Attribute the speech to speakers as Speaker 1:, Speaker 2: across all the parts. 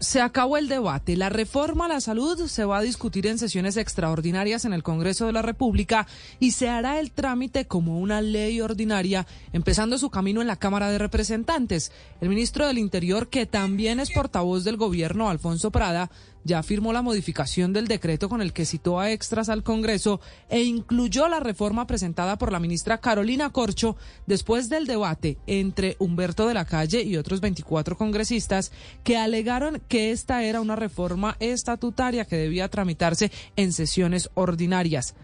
Speaker 1: Se acabó el debate. La reforma a la salud se va a discutir en sesiones extraordinarias en el Congreso de la República y se hará el trámite como una ley ordinaria, empezando su camino en la Cámara de Representantes. El ministro del Interior, que también es portavoz del gobierno, Alfonso Prada, ya firmó la modificación del decreto con el que citó a extras al Congreso e incluyó la reforma presentada por la ministra Carolina Corcho después del debate entre Humberto de la Calle y otros 24 congresistas que alegaron que esta era una reforma estatutaria que debía tramitarse en sesiones ordinarias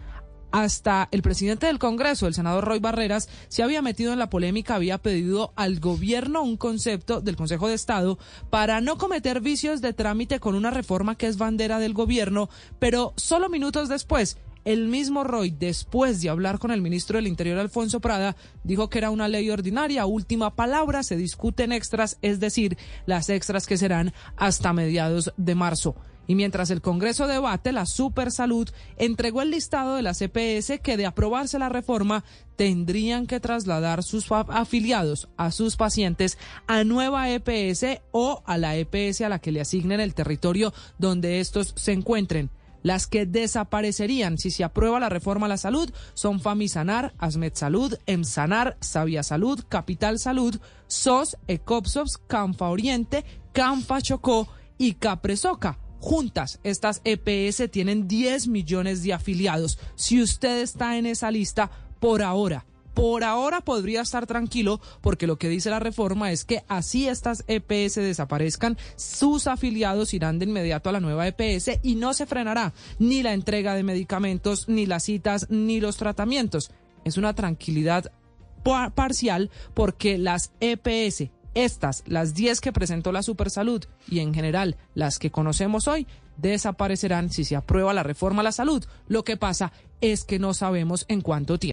Speaker 1: hasta el presidente del Congreso, el senador Roy Barreras, se había metido en la polémica, había pedido al gobierno un concepto del Consejo de Estado para no cometer vicios de trámite con una reforma que es bandera del gobierno, pero solo minutos después el mismo Roy, después de hablar con el ministro del Interior, Alfonso Prada, dijo que era una ley ordinaria, última palabra, se discuten extras, es decir, las extras que serán hasta mediados de marzo. Y mientras el Congreso debate, la Supersalud entregó el listado de la CPS que de aprobarse la reforma tendrían que trasladar sus afiliados a sus pacientes a nueva EPS o a la EPS a la que le asignen el territorio donde estos se encuentren. Las que desaparecerían si se aprueba la reforma a la salud son Famisanar, Asmed Salud, Emsanar, Sabia Salud, Capital Salud, SOS, Ecopsops, Canfa Oriente, Canfa Chocó y Capresoca. Juntas, estas EPS tienen 10 millones de afiliados. Si usted está en esa lista, por ahora, por ahora podría estar tranquilo porque lo que dice la reforma es que así estas EPS desaparezcan, sus afiliados irán de inmediato a la nueva EPS y no se frenará ni la entrega de medicamentos, ni las citas, ni los tratamientos. Es una tranquilidad parcial porque las EPS estas, las 10 que presentó la Supersalud y en general las que conocemos hoy, desaparecerán si se aprueba la reforma a la salud. Lo que pasa es que no sabemos en cuánto tiempo.